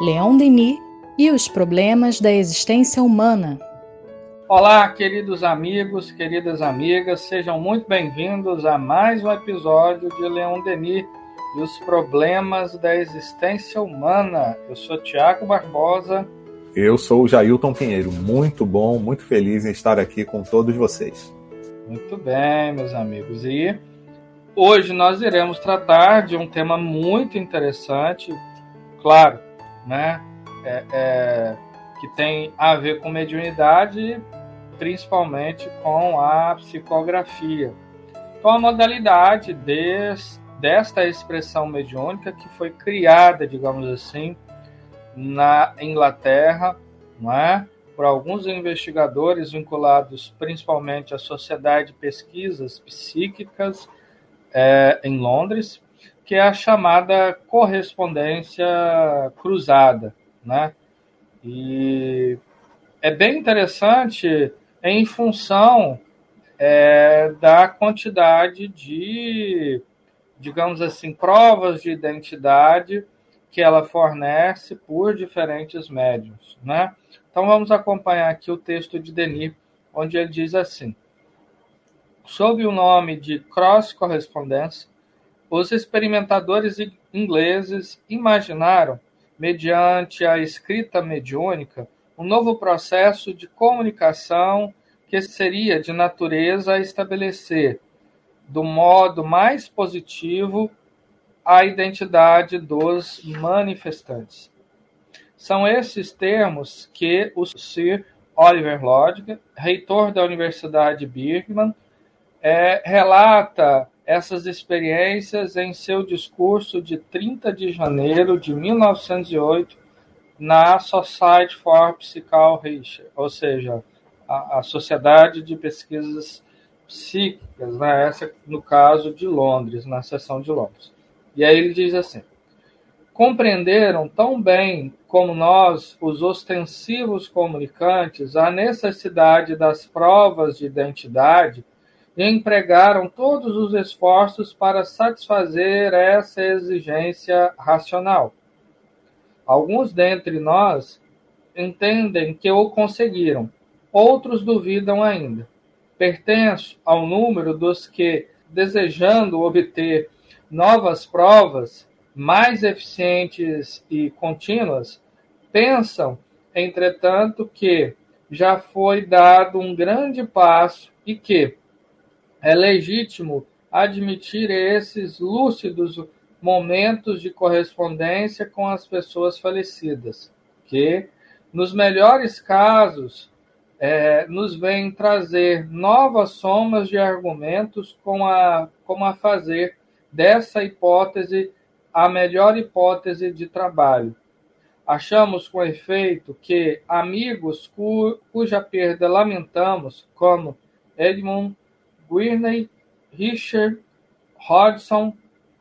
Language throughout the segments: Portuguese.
Leon Denis e os problemas da existência humana. Olá, queridos amigos, queridas amigas, sejam muito bem-vindos a mais um episódio de Leon Denis e os problemas da existência humana. Eu sou Tiago Barbosa. Eu sou o Jailton Pinheiro. Muito bom, muito feliz em estar aqui com todos vocês. Muito bem, meus amigos. E hoje nós iremos tratar de um tema muito interessante, claro, né? É, é, que tem a ver com mediunidade, principalmente com a psicografia. Então, a modalidade des, desta expressão mediúnica que foi criada, digamos assim, na Inglaterra, não é? por alguns investigadores vinculados principalmente à Sociedade de Pesquisas Psíquicas é, em Londres, que é a chamada correspondência cruzada, né? E é bem interessante em função é, da quantidade de, digamos assim, provas de identidade que ela fornece por diferentes médiums, né? Então vamos acompanhar aqui o texto de Denis, onde ele diz assim: Sob o nome de cross correspondence, os experimentadores ingleses imaginaram, mediante a escrita mediúnica, um novo processo de comunicação que seria de natureza a estabelecer, do modo mais positivo, a identidade dos manifestantes. São esses termos que o Sir Oliver Lodge, reitor da Universidade de Birmingham, é, relata essas experiências em seu discurso de 30 de janeiro de 1908 na Society for Psychical Research, ou seja, a, a, Sociedade de Pesquisas Psíquicas, né? essa no caso de Londres, na seção de Londres. E aí ele diz assim: compreenderam tão bem como nós, os ostensivos comunicantes, a necessidade das provas de identidade e empregaram todos os esforços para satisfazer essa exigência racional. Alguns dentre nós entendem que o conseguiram, outros duvidam ainda. Pertenço ao número dos que, desejando obter novas provas mais eficientes e contínuas, pensam, entretanto, que já foi dado um grande passo e que, é legítimo admitir esses lúcidos momentos de correspondência com as pessoas falecidas, que, nos melhores casos, é, nos vêm trazer novas somas de argumentos com a, como a fazer dessa hipótese a melhor hipótese de trabalho. Achamos, com efeito, que amigos cu, cuja perda lamentamos, como Edmund Whitney, Richard, Hodgson,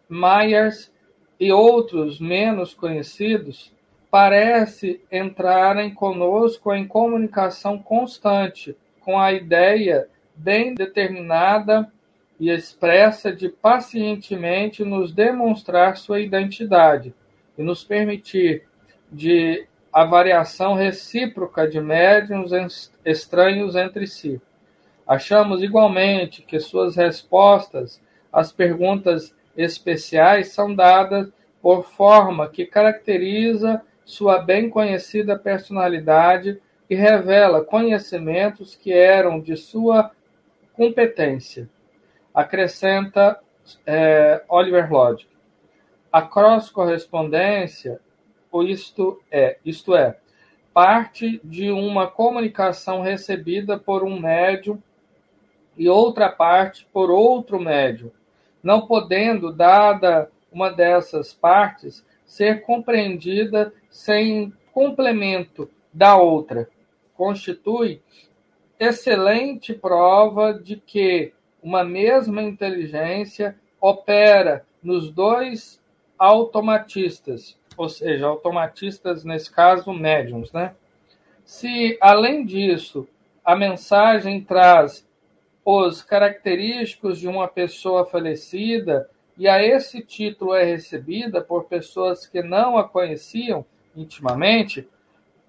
Myers e outros menos conhecidos, parece entrarem conosco em comunicação constante com a ideia bem determinada e expressa de pacientemente nos demonstrar sua identidade e nos permitir de a variação recíproca de médiums estranhos entre si. Achamos igualmente que suas respostas às perguntas especiais são dadas por forma que caracteriza sua bem conhecida personalidade e revela conhecimentos que eram de sua competência. Acrescenta é, Oliver Lodge. A cross-correspondência, isto é, isto é, parte de uma comunicação recebida por um médium e outra parte por outro médium, não podendo, dada uma dessas partes, ser compreendida sem complemento da outra. Constitui excelente prova de que uma mesma inteligência opera nos dois automatistas, ou seja, automatistas, nesse caso, médiums. Né? Se, além disso, a mensagem traz os característicos de uma pessoa falecida e a esse título é recebida por pessoas que não a conheciam, intimamente,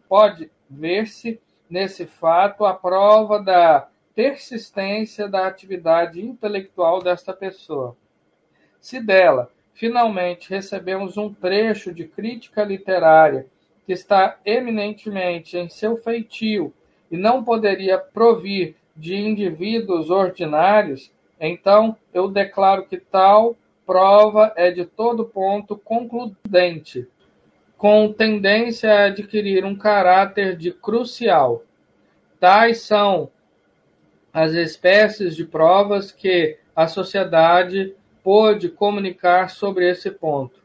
pode ver-se nesse fato a prova da persistência da atividade intelectual desta pessoa. Se dela, finalmente, recebemos um trecho de crítica literária que está eminentemente em seu feitio e não poderia provir de indivíduos ordinários, então eu declaro que tal prova é de todo ponto concludente, com tendência a adquirir um caráter de crucial. Tais são as espécies de provas que a sociedade pôde comunicar sobre esse ponto.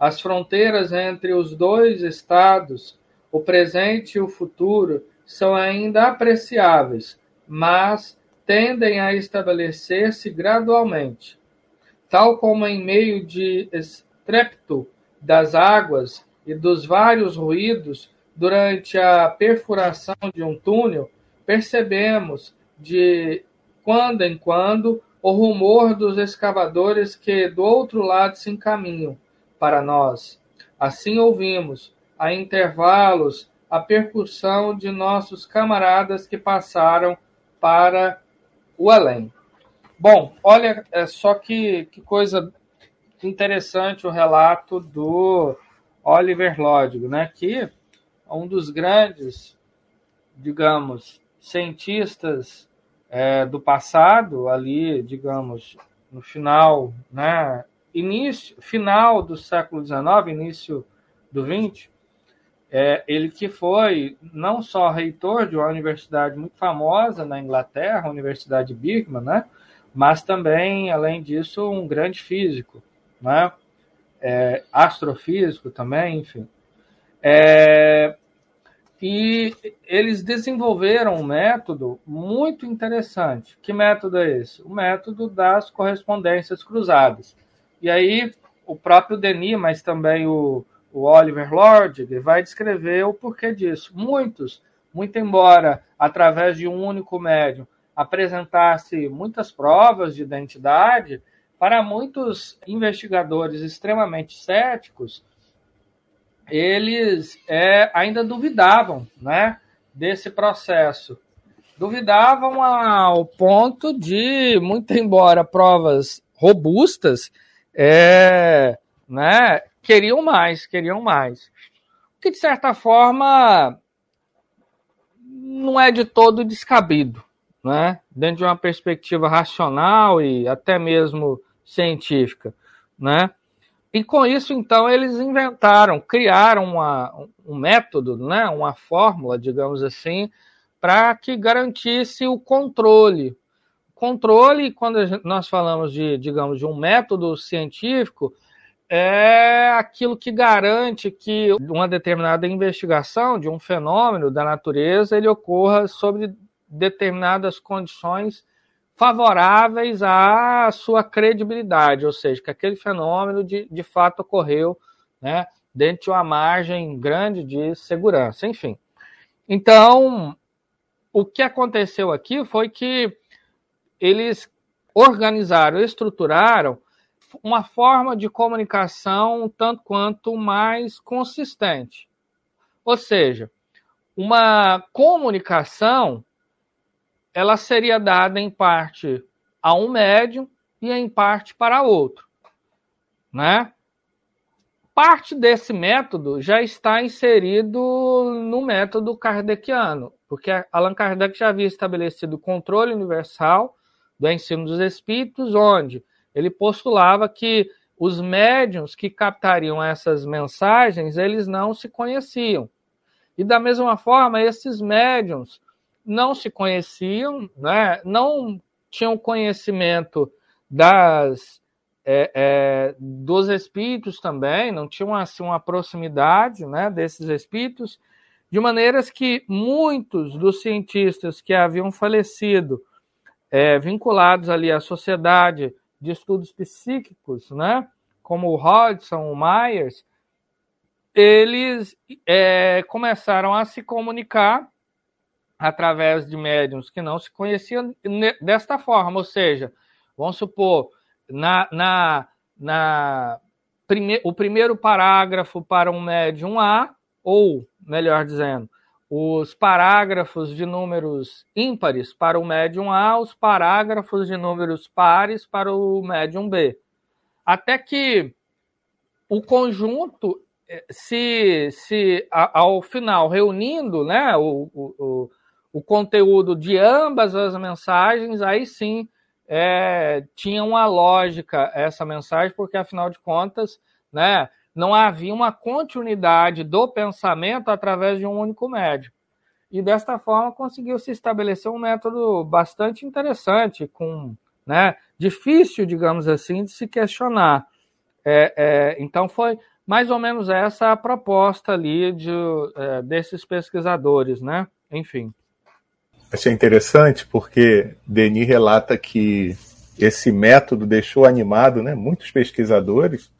As fronteiras entre os dois estados, o presente e o futuro, são ainda apreciáveis, mas tendem a estabelecer-se gradualmente. Tal como em meio de estrépito das águas e dos vários ruídos durante a perfuração de um túnel, percebemos de quando em quando o rumor dos escavadores que do outro lado se encaminham para nós. Assim ouvimos, a intervalos, a percussão de nossos camaradas que passaram para o além. Bom, olha é só que, que coisa interessante o relato do Oliver Lodge, né? Que é um dos grandes, digamos, cientistas é, do passado, ali, digamos, no final, né? Início, final do século XIX, início do XX, é, ele que foi não só reitor de uma universidade muito famosa na Inglaterra, a Universidade de Birmingham, né? mas também, além disso, um grande físico, né? É, astrofísico também, enfim. É, e eles desenvolveram um método muito interessante. Que método é esse? O método das correspondências cruzadas. E aí, o próprio Denis, mas também o, o Oliver Lord vai descrever o porquê disso. Muitos, muito embora através de um único médium apresentasse muitas provas de identidade, para muitos investigadores extremamente céticos, eles é, ainda duvidavam né, desse processo. Duvidavam ao ponto de, muito embora provas robustas, é, né, queriam mais, queriam mais. Que, de certa forma, não é de todo descabido, né? dentro de uma perspectiva racional e até mesmo científica. Né? E com isso, então, eles inventaram, criaram uma, um método, né? uma fórmula, digamos assim, para que garantisse o controle. Controle, quando nós falamos de, digamos, de um método científico, é aquilo que garante que uma determinada investigação de um fenômeno da natureza ele ocorra sobre determinadas condições favoráveis à sua credibilidade, ou seja, que aquele fenômeno de, de fato ocorreu né, dentro de uma margem grande de segurança, enfim. Então, o que aconteceu aqui foi que eles organizaram, estruturaram uma forma de comunicação tanto quanto mais consistente. Ou seja, uma comunicação ela seria dada em parte a um médium e em parte para outro, né? Parte desse método já está inserido no método kardeciano, porque Allan Kardec já havia estabelecido o controle universal do ensino dos espíritos, onde ele postulava que os médiums que captariam essas mensagens, eles não se conheciam. E da mesma forma, esses médiums não se conheciam, né? não tinham conhecimento das é, é, dos espíritos também, não tinham assim, uma proximidade né, desses espíritos, de maneiras que muitos dos cientistas que haviam falecido, é, vinculados ali à sociedade de estudos psíquicos, né? como o Hodgson, o Myers, eles é, começaram a se comunicar através de médiums que não se conheciam desta forma, ou seja, vamos supor, na, na, na prime, o primeiro parágrafo para um médium A ou, melhor dizendo, os parágrafos de números ímpares para o médium A, os parágrafos de números pares para o médium B. Até que o conjunto, eh, se, se ao final, reunindo né, o, o, o conteúdo de ambas as mensagens, aí sim é, tinha uma lógica essa mensagem, porque afinal de contas, né, não havia uma continuidade do pensamento através de um único médium. E desta forma conseguiu se estabelecer um método bastante interessante, com, né, difícil, digamos assim, de se questionar. É, é, então foi mais ou menos essa a proposta ali de, é, desses pesquisadores, né? Enfim. Achei interessante porque Denis relata que esse método deixou animado né, muitos pesquisadores,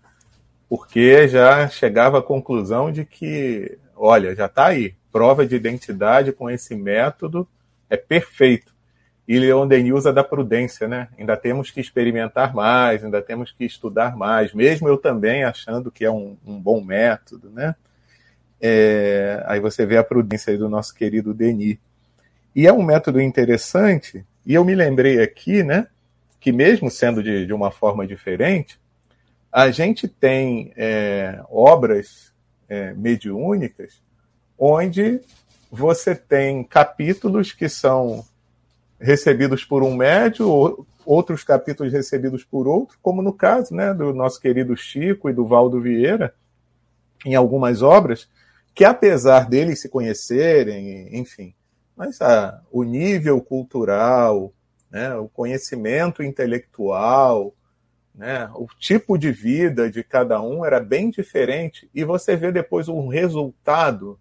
porque já chegava à conclusão de que, olha, já está aí, prova de identidade com esse método é perfeito. E Leon Denis usa da prudência, né? Ainda temos que experimentar mais, ainda temos que estudar mais, mesmo eu também achando que é um, um bom método, né? É, aí você vê a prudência do nosso querido Denis. E é um método interessante, e eu me lembrei aqui, né, que mesmo sendo de, de uma forma diferente, a gente tem é, obras é, mediúnicas onde você tem capítulos que são recebidos por um médio, outros capítulos recebidos por outro, como no caso né, do nosso querido Chico e do Valdo Vieira, em algumas obras, que apesar deles se conhecerem, enfim, mas ah, o nível cultural, né, o conhecimento intelectual, né, o tipo de vida de cada um era bem diferente, e você vê depois um resultado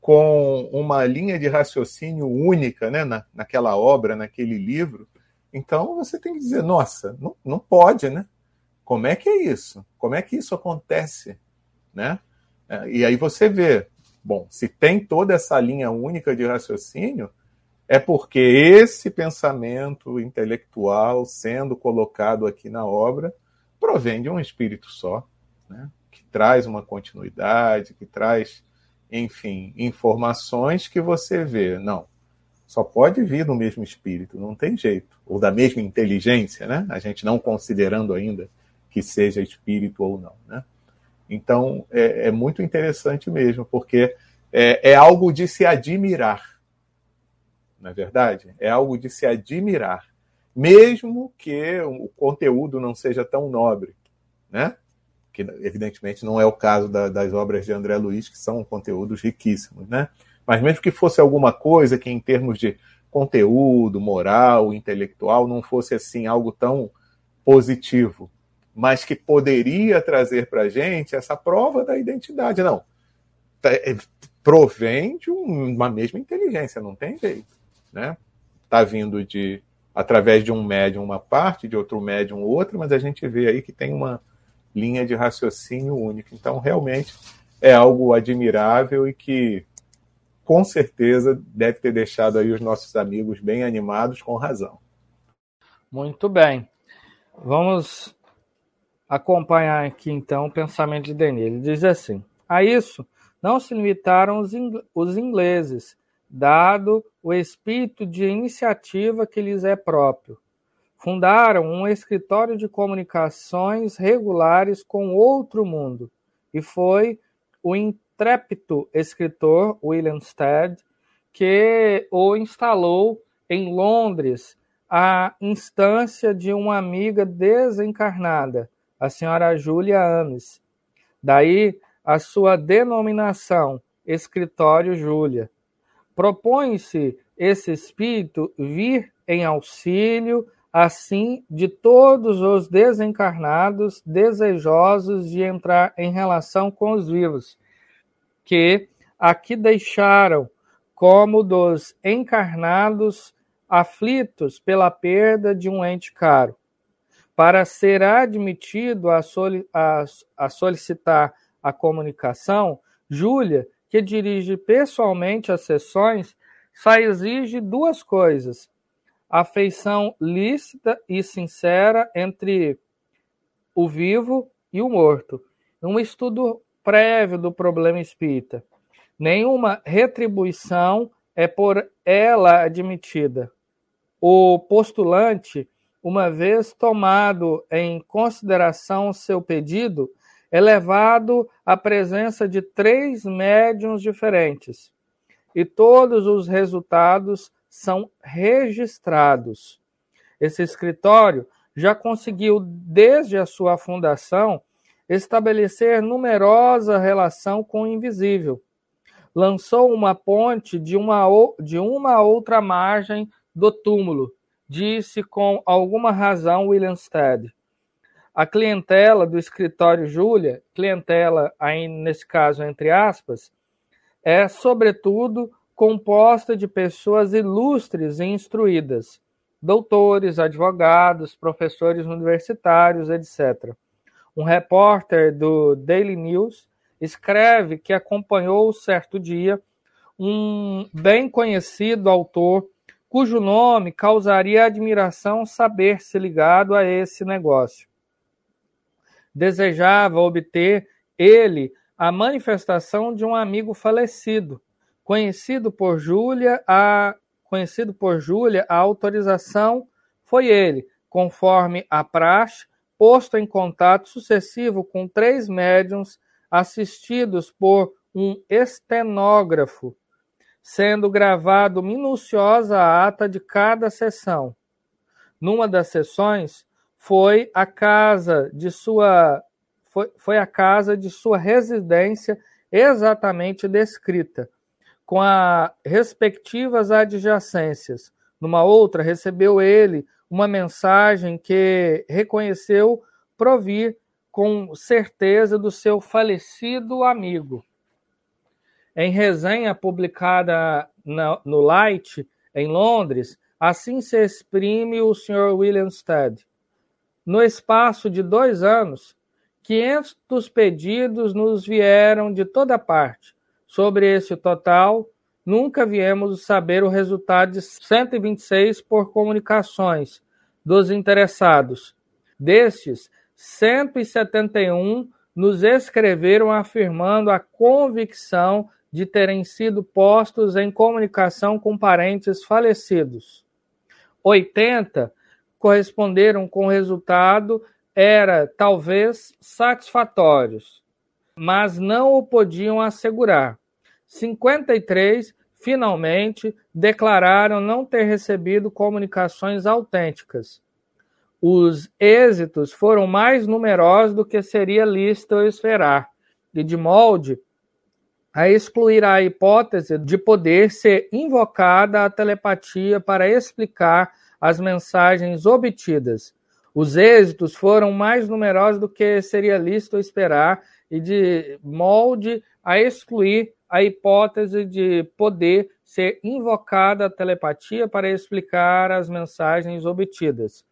com uma linha de raciocínio única né, na, naquela obra, naquele livro. Então você tem que dizer, nossa, não, não pode, né? Como é que é isso? Como é que isso acontece? Né? É, e aí você vê, Bom, se tem toda essa linha única de raciocínio, é porque esse pensamento intelectual sendo colocado aqui na obra provém de um espírito só, né? que traz uma continuidade, que traz, enfim, informações que você vê. Não, só pode vir do mesmo espírito, não tem jeito. Ou da mesma inteligência, né? A gente não considerando ainda que seja espírito ou não, né? Então, é, é muito interessante mesmo, porque é, é, algo de se admirar. Não é verdade? É algo de se admirar. Mesmo que o conteúdo não seja tão nobre, né? Que, evidentemente, não é o caso da, das obras de André Luiz, que são conteúdos riquíssimos, né? Mas mesmo que fosse alguma coisa que, em termos de conteúdo, moral, intelectual, não fosse assim algo tão positivo, mas que poderia trazer para a gente essa prova da identidade. Não. Tá, é, provém de uma mesma inteligência, não tem jeito. Né? Está vindo de através de um médium uma parte, de outro médium outra, mas a gente vê aí que tem uma linha de raciocínio única. Então, realmente é algo admirável e que com certeza deve ter deixado aí os nossos amigos bem animados com razão. Muito bem. Vamos acompanhar aqui então o pensamento de Denis. Ele diz assim: a isso não se limitaram os, os ingleses, dado o espírito de iniciativa que lhes é próprio. Fundaram um escritório de comunicações regulares com outro mundo, e foi o intrépido escritor William Stead que o instalou em Londres à instância de uma amiga desencarnada, a senhora Júlia Ames. Daí a sua denominação, Escritório Júlia. Propõe-se esse espírito vir em auxílio, assim, de todos os desencarnados desejosos de entrar em relação com os vivos, que aqui deixaram, como dos encarnados aflitos pela perda de um ente caro. Para ser admitido a, soli a, a solicitar a comunicação, Júlia, que dirige pessoalmente as sessões, só exige duas coisas: afeição lícita e sincera entre o vivo e o morto. Um estudo prévio do problema espírita. Nenhuma retribuição é por ela admitida. O postulante, uma vez tomado em consideração seu pedido, é levado à presença de três médiums diferentes e todos os resultados são registrados. Esse escritório já conseguiu, desde a sua fundação, estabelecer numerosa relação com o invisível. Lançou uma ponte de uma, de uma outra margem do túmulo, disse com alguma razão William Stead. A clientela do escritório Júlia, clientela aí nesse caso entre aspas, é sobretudo composta de pessoas ilustres e instruídas, doutores, advogados, professores universitários, etc. Um repórter do Daily News escreve que acompanhou certo dia um bem conhecido autor cujo nome causaria admiração saber-se ligado a esse negócio. Desejava obter ele a manifestação de um amigo falecido, conhecido por Júlia a conhecido por Júlia, a autorização foi ele, conforme a praxe, posto em contato sucessivo com três médiums assistidos por um estenógrafo, sendo gravado minuciosa a ata de cada sessão. Numa das sessões foi a casa de sua foi, foi a casa de sua residência exatamente descrita, com as respectivas adjacências. Numa outra, recebeu ele uma mensagem que reconheceu provir com certeza do seu falecido amigo. Em resenha publicada no Light, em Londres, assim se exprime o Sr. William Stead. No espaço de dois anos, 500 pedidos nos vieram de toda parte, Sobre esse total, nunca viemos saber o resultado de 126 por comunicações dos interessados. Destes, 171 nos escreveram afirmando a convicção de terem sido postos em comunicação com parentes falecidos. 80 corresponderam com o resultado era talvez satisfatórios, mas não o podiam assegurar. 53 finalmente declararam não ter recebido comunicações autênticas. Os êxitos foram mais numerosos do que seria lícito esperar, e de molde a excluir a hipótese de poder ser invocada a telepatia para explicar as mensagens obtidas. Os êxitos foram mais numerosos do que seria lícito esperar e de molde a excluir a hipótese de poder ser invocada a telepatia para explicar as mensagens obtidas.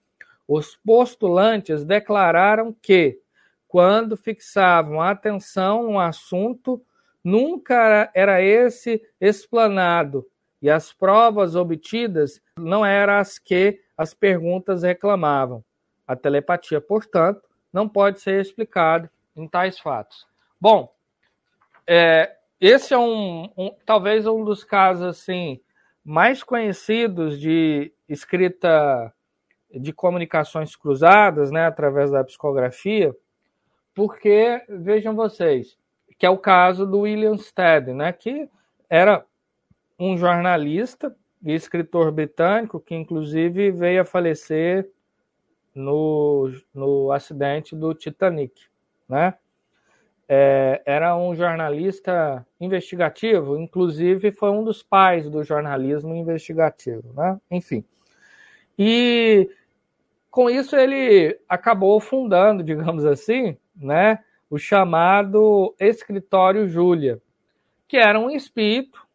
Os postulantes declararam que, quando fixavam a atenção no assunto, nunca era esse explanado e as provas obtidas não eram as que as perguntas reclamavam. A telepatia, portanto, não pode ser explicada em tais fatos. Bom, é, esse é um, um, talvez um dos casos assim mais conhecidos de escrita de comunicações cruzadas, né, através da psicografia, porque vejam vocês, que é o caso do William Stead, né, que era um jornalista e escritor britânico que inclusive veio a falecer no, no acidente do Titanic, né? é, era um jornalista investigativo, inclusive foi um dos pais do jornalismo investigativo, né? Enfim. E com isso ele acabou fundando, digamos assim, né, o chamado Escritório Júlia, que era um espírito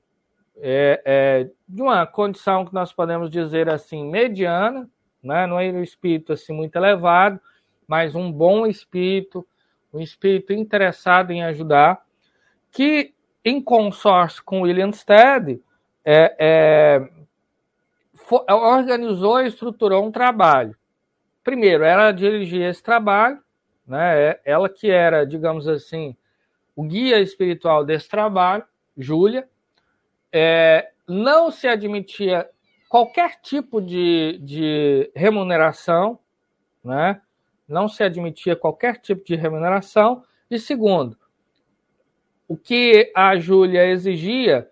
é, é, de uma condição que nós podemos dizer assim mediana, né? não era um espírito assim muito elevado, mas um bom espírito, um espírito interessado em ajudar, que, em consórcio com William Stead, é, é, organizou e estruturou um trabalho. Primeiro, ela dirigia esse trabalho, né, é, ela que era, digamos assim, o guia espiritual desse trabalho, Júlia, é, não se admitia qualquer tipo de, de remuneração, né? não se admitia qualquer tipo de remuneração. E segundo, o que a Júlia exigia,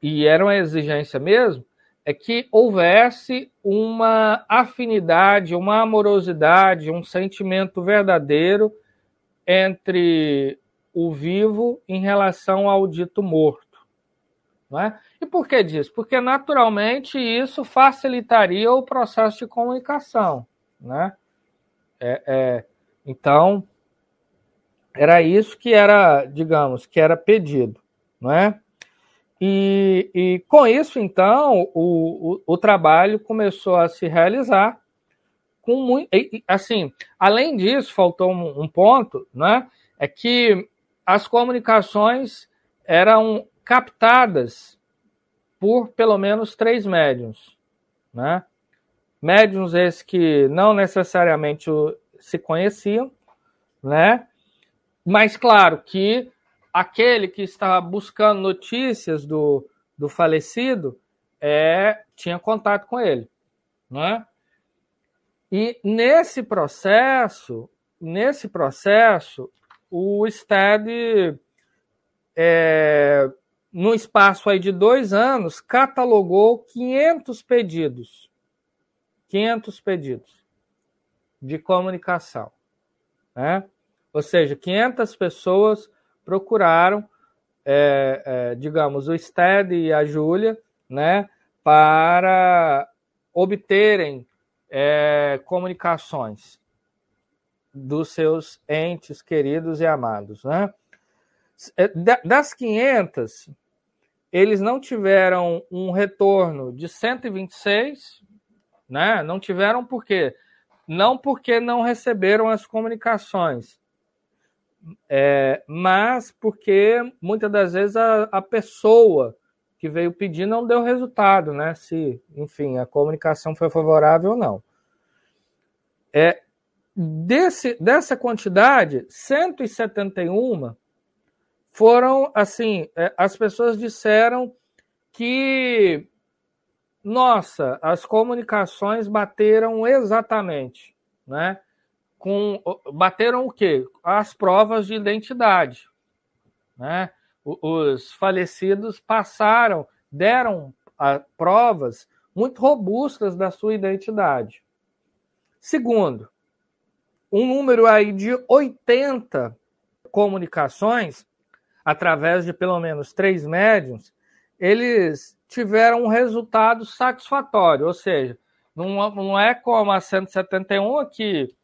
e era uma exigência mesmo, é que houvesse uma afinidade, uma amorosidade, um sentimento verdadeiro entre o vivo em relação ao dito morto. Não é? E por que disso? Porque naturalmente isso facilitaria o processo de comunicação. Né? É, é, então, era isso que era, digamos, que era pedido. Não é? E, e com isso, então, o, o, o, trabalho começou a se realizar com muito. Assim, além disso, faltou um, um ponto, né? É que as comunicações eram captadas por pelo menos três médiums, né? Médiums esses que não necessariamente se conheciam, né? Mas claro que aquele que estava buscando notícias do, do falecido é, tinha contato com ele, não é? E nesse processo, nesse processo, o STED, é, no espaço aí de dois anos, catalogou 500 pedidos, 500 pedidos de comunicação, né? Ou seja, 500 pessoas procuraram, é, é, digamos, o Sted e a Júlia, né, para obterem é, comunicações dos seus entes queridos e amados. Né? É, das 500, eles não tiveram um retorno de 126, né? não tiveram por quê? Não porque não receberam as comunicações, é, mas porque muitas das vezes a, a, pessoa que veio pedir não deu resultado, né? Se, enfim, a comunicação foi favorável ou não. É, desse, dessa quantidade, 171 foram assim, é, as pessoas disseram que nossa, as comunicações bateram exatamente, né? com bateram o quê? As provas de identidade, né? Os falecidos passaram, deram provas muito robustas da sua identidade. Segundo, um número aí de 80 comunicações, através de pelo menos três médiums, eles tiveram um resultado satisfatório, ou seja, não, não é como a 171 que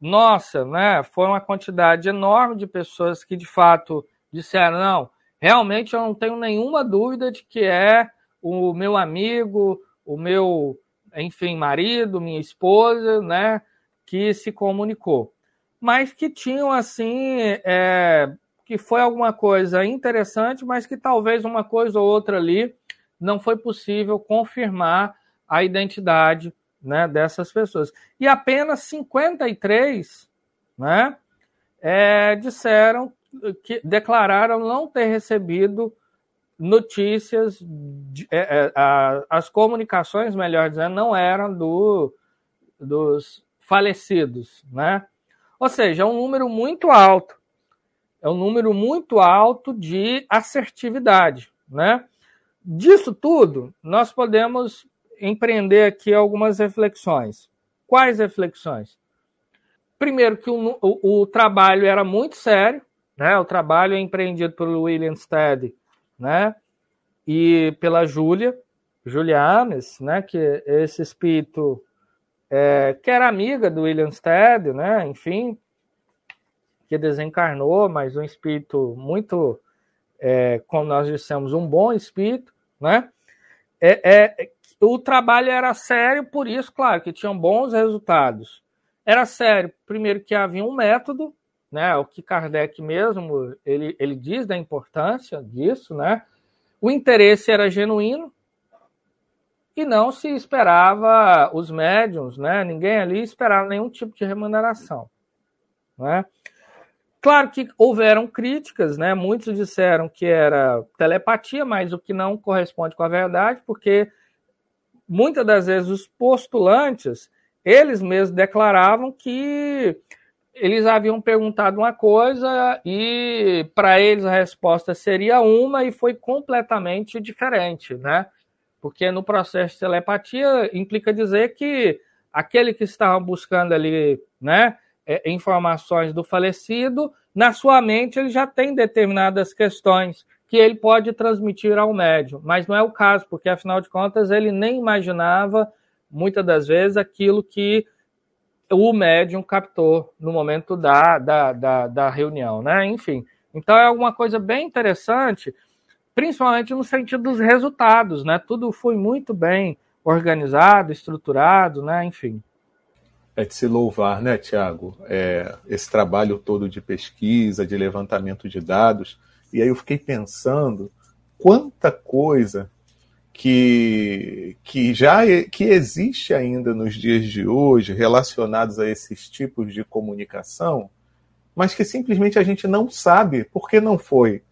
nossa, né, foi uma quantidade enorme de pessoas que de fato disseram: não, realmente eu não tenho nenhuma dúvida de que é o meu amigo, o meu, enfim, marido, minha esposa, né, que se comunicou. Mas que tinham, assim, é, que foi alguma coisa interessante, mas que talvez uma coisa ou outra ali não foi possível confirmar a identidade né, dessas pessoas. E apenas 53 né, é, disseram que declararam não ter recebido notícias, de, é, é, a, as comunicações, melhor dizendo, não eram do, dos falecidos, né? Ou seja, é um número muito alto, é um número muito alto de assertividade, né? Disso tudo, nós podemos empreender aqui algumas reflexões. Quais reflexões? Primeiro, que o, o, o trabalho era muito sério, né? o trabalho é empreendido pelo William Stead né? e pela Júlia, Julia Ames, né? que esse espírito é, que era amiga do William Stead, né? enfim, que desencarnou, mas um espírito muito, é, como nós dissemos, um bom espírito, né? É, é, o trabalho era sério, por isso, claro, que tinham bons resultados. Era sério, primeiro que havia um método, né? O que Kardec mesmo ele, ele diz da importância disso, né? O interesse era genuíno e não se esperava os médiums, né? Ninguém ali esperava nenhum tipo de remuneração, né? Claro que houveram críticas, né? Muitos disseram que era telepatia, mas o que não corresponde com a verdade, porque muitas das vezes os postulantes, eles mesmos declaravam que eles haviam perguntado uma coisa e para eles a resposta seria uma e foi completamente diferente, né? Porque no processo de telepatia implica dizer que aquele que estava buscando ali, né, é, informações do falecido, na sua mente ele já tem determinadas questões que ele pode transmitir ao médium, mas não é o caso, porque afinal de contas ele nem imaginava muitas das vezes aquilo que o médium captou no momento da, da, da, da reunião, né? Enfim, então é alguma coisa bem interessante, principalmente no sentido dos resultados, né? Tudo foi muito bem organizado, estruturado, né? Enfim. É de se louvar, né, Tiago? É, esse trabalho todo de pesquisa, de levantamento de dados. E aí eu fiquei pensando quanta coisa que, que já que existe ainda nos dias de hoje relacionados a esses tipos de comunicação, mas que simplesmente a gente não sabe porque não foi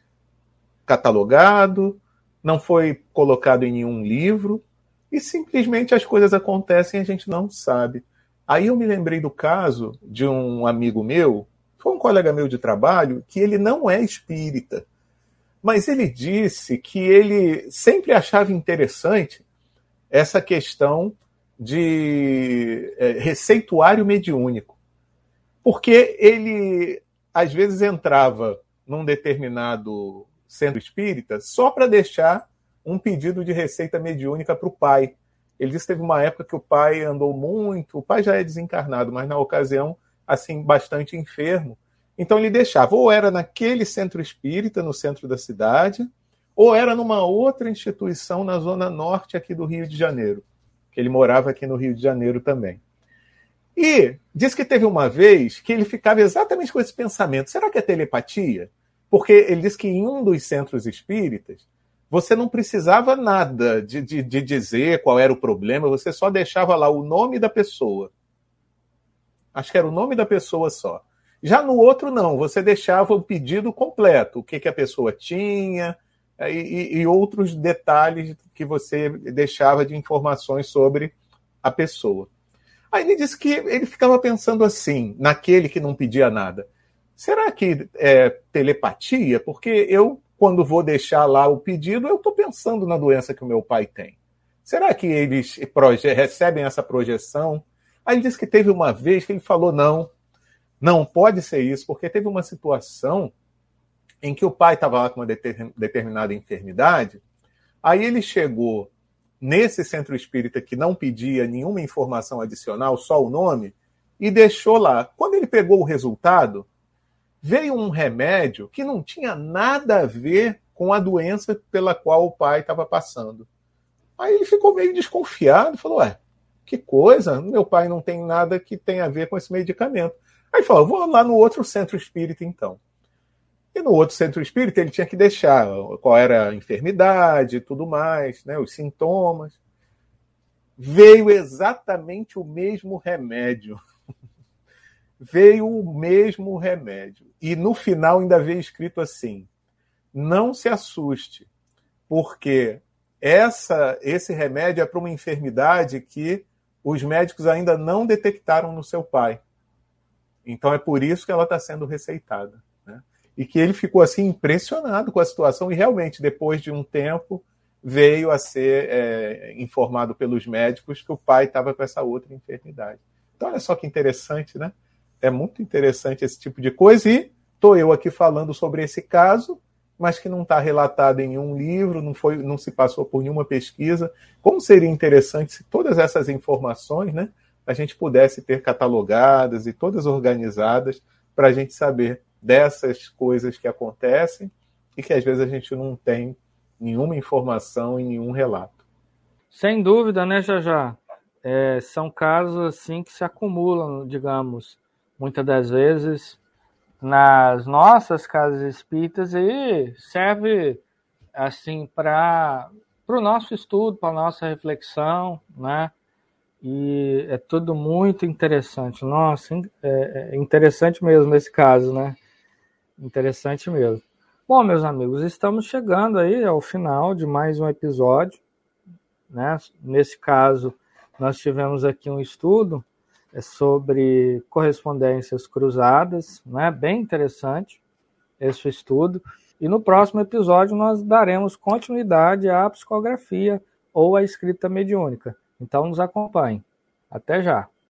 catalogado, não foi colocado em nenhum livro e simplesmente as coisas acontecem e a gente não sabe. Aí eu me lembrei do caso de um amigo meu, foi um colega meu de trabalho, que ele não é espírita mas ele disse que ele sempre achava interessante essa questão de é, receituário mediúnico, porque ele às vezes entrava num determinado centro espírita só para deixar um pedido de receita mediúnica para o pai. Ele disse que teve uma época que o pai andou muito, o pai já é desencarnado, mas na ocasião, assim, bastante enfermo. Então ele deixava, ou era naquele centro espírita, no centro da cidade, ou era numa outra instituição na zona norte aqui do Rio de Janeiro, que ele morava aqui no Rio de Janeiro também. E diz que teve uma vez que ele ficava exatamente com esse pensamento: será que é telepatia? Porque ele diz que em um dos centros espíritas você não precisava nada de, de, de dizer qual era o problema, você só deixava lá o nome da pessoa. Acho que era o nome da pessoa só. Já no outro, não, você deixava o pedido completo, o que, que a pessoa tinha é, e, e outros detalhes que você deixava de informações sobre a pessoa. Aí ele disse que ele ficava pensando assim, naquele que não pedia nada. Será que é telepatia? Porque eu, quando vou deixar lá o pedido, eu estou pensando na doença que o meu pai tem. Será que eles recebem essa projeção? Aí ele disse que teve uma vez que ele falou: não, não pode ser isso, porque teve uma situação em que o pai estava lá com uma determinada enfermidade, aí ele chegou nesse centro espírita que não pedia nenhuma informação adicional, só o nome, e deixou lá. Quando ele pegou o resultado, veio um remédio que não tinha nada a ver com a doença pela qual o pai estava passando. Aí ele ficou meio desconfiado, falou: Ué, que coisa, meu pai não tem nada que tenha a ver com esse medicamento. Aí falou, vou lá no outro centro espírita então. E no outro centro espírita ele tinha que deixar qual era a enfermidade e tudo mais, né, os sintomas. Veio exatamente o mesmo remédio. Veio o mesmo remédio. E no final ainda veio escrito assim: não se assuste, porque essa, esse remédio é para uma enfermidade que os médicos ainda não detectaram no seu pai. Então é por isso que ela está sendo receitada. Né? E que ele ficou assim impressionado com a situação e realmente depois de um tempo veio a ser é, informado pelos médicos que o pai estava com essa outra enfermidade. Então olha só que interessante, né? É muito interessante esse tipo de coisa e estou eu aqui falando sobre esse caso, mas que não está relatado em nenhum livro, não foi, não se passou por nenhuma pesquisa. Como seria interessante se todas essas informações, né? a gente pudesse ter catalogadas e todas organizadas para a gente saber dessas coisas que acontecem e que às vezes a gente não tem nenhuma informação e nenhum relato. Sem dúvida, né, Jajá? É, são casos assim que se acumulam, digamos, muitas das vezes nas nossas casas espíritas e serve assim para o nosso estudo, para a nossa reflexão, né? E é tudo muito interessante. Nossa, é, é interessante mesmo nesse caso, né? Interessante mesmo. Bom, meus amigos, estamos chegando aí ao final de mais um episódio. Né? Nesse caso, nós tivemos aqui um estudo sobre correspondências cruzadas, né? bem interessante esse estudo. E no próximo episódio nós daremos continuidade à psicografia ou à escrita mediúnica. Então nos acompanhe. Até já!